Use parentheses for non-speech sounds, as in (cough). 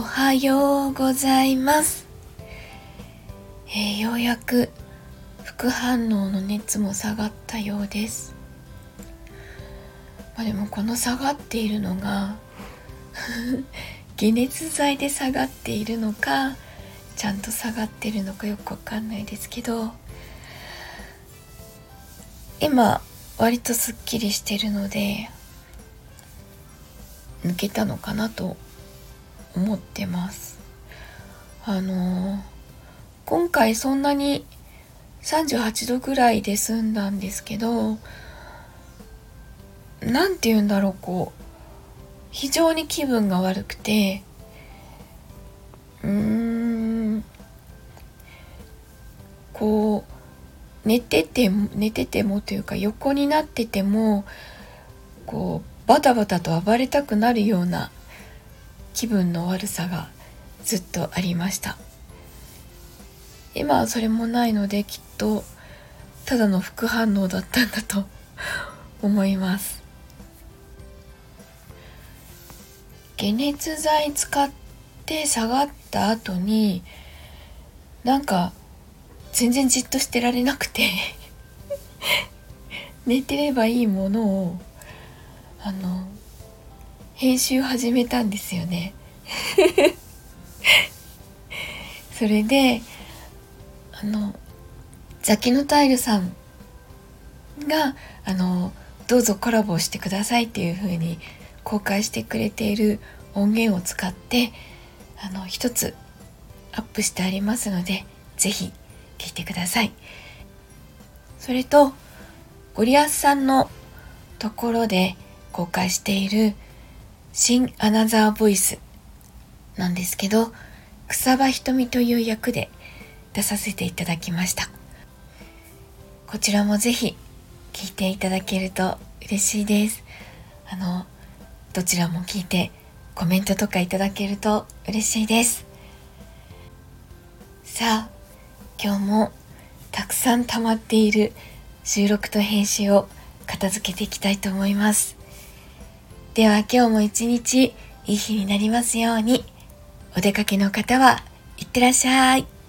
はようございます、えーようやく副反応の熱も下がったようです、まあ、でもこの下がっているのが (laughs) 解熱剤で下がっているのかちゃんと下がってるのかよくわかんないですけど今割とすっきりしてるので抜けたのかなと思ってます。あのー今回そんなに38度ぐらいで済んだんですけどなんて言うんだろうこう非常に気分が悪くてうーんこう寝てて寝ててもというか横になっててもこうバタバタと暴れたくなるような気分の悪さがずっとありました。今はそれもないのできっとただの副反応だったんだと思います。解熱剤使って下がった後になんか全然じっとしてられなくて (laughs) 寝てればいいものをあの編集始めたんですよね。(laughs) それであのザキノタイルさんがあのどうぞコラボしてくださいっていう風に公開してくれている音源を使ってあの一つアップしてありますのでぜひ聞いてください。それとゴリアスさんのところで公開している新アナザーボイスなんですけど草場瞳という役で出させていただきました。こちらもぜひ聞いていただけると嬉しいです。あのどちらも聞いてコメントとかいただけると嬉しいです。さあ今日もたくさん溜まっている収録と編集を片付けていきたいと思います。では今日も一日いい日になりますように。お出かけの方はいってらっしゃい。